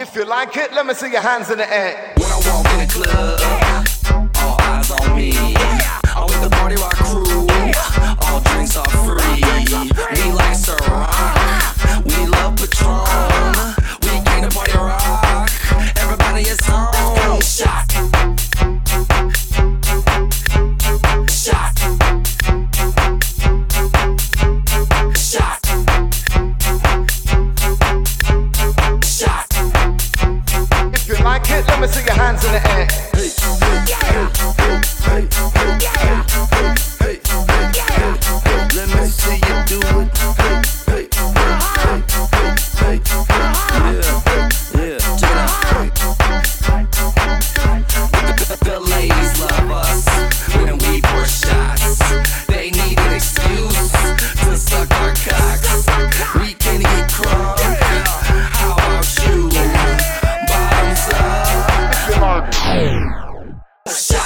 If you like it, let me see your hands in the air. When I walk in the club, all eyes on me. I'm with the party rock crew. All drinks are free. We like Ciroc. hands in the air. Hey, hey, hey, Shut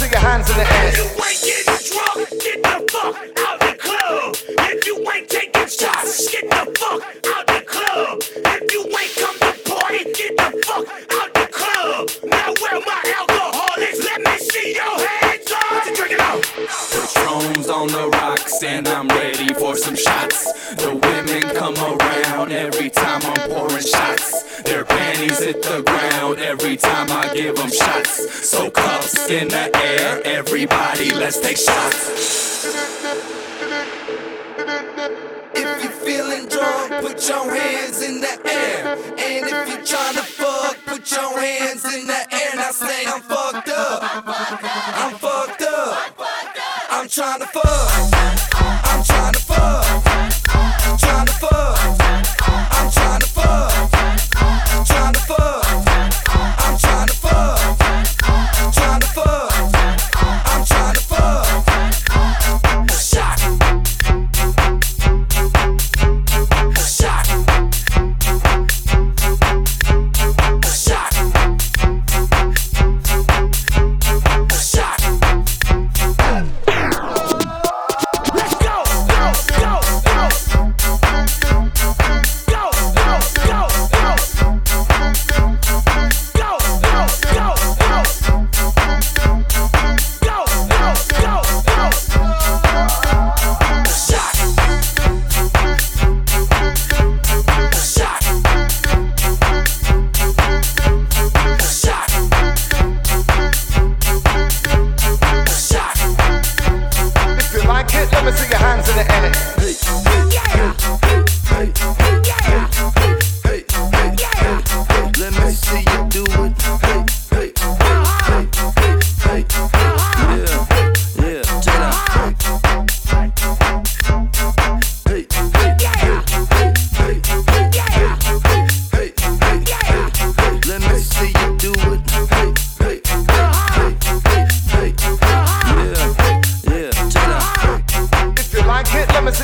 like it, let see your hands in the air. you ain't getting drunk, get the fuck out the club. If you ain't taking shots, get the fuck out the club. If you ain't come to party, get the fuck out the club. Now where my alcohol is, let me see your hands up. What you drinking out? Patron's on the rocks and I'm ready for some shots. The women come around every time I'm pouring shots. Their panties hit the ground every time I give them shots. So cups in the air, everybody let's take shots. If you're feeling drunk, put your hands in the air. And if you tryna fuck, put your hands in the air. Now say I'm fucked up. I'm fucked up. I'm trying to fuck.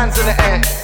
Hands in the air.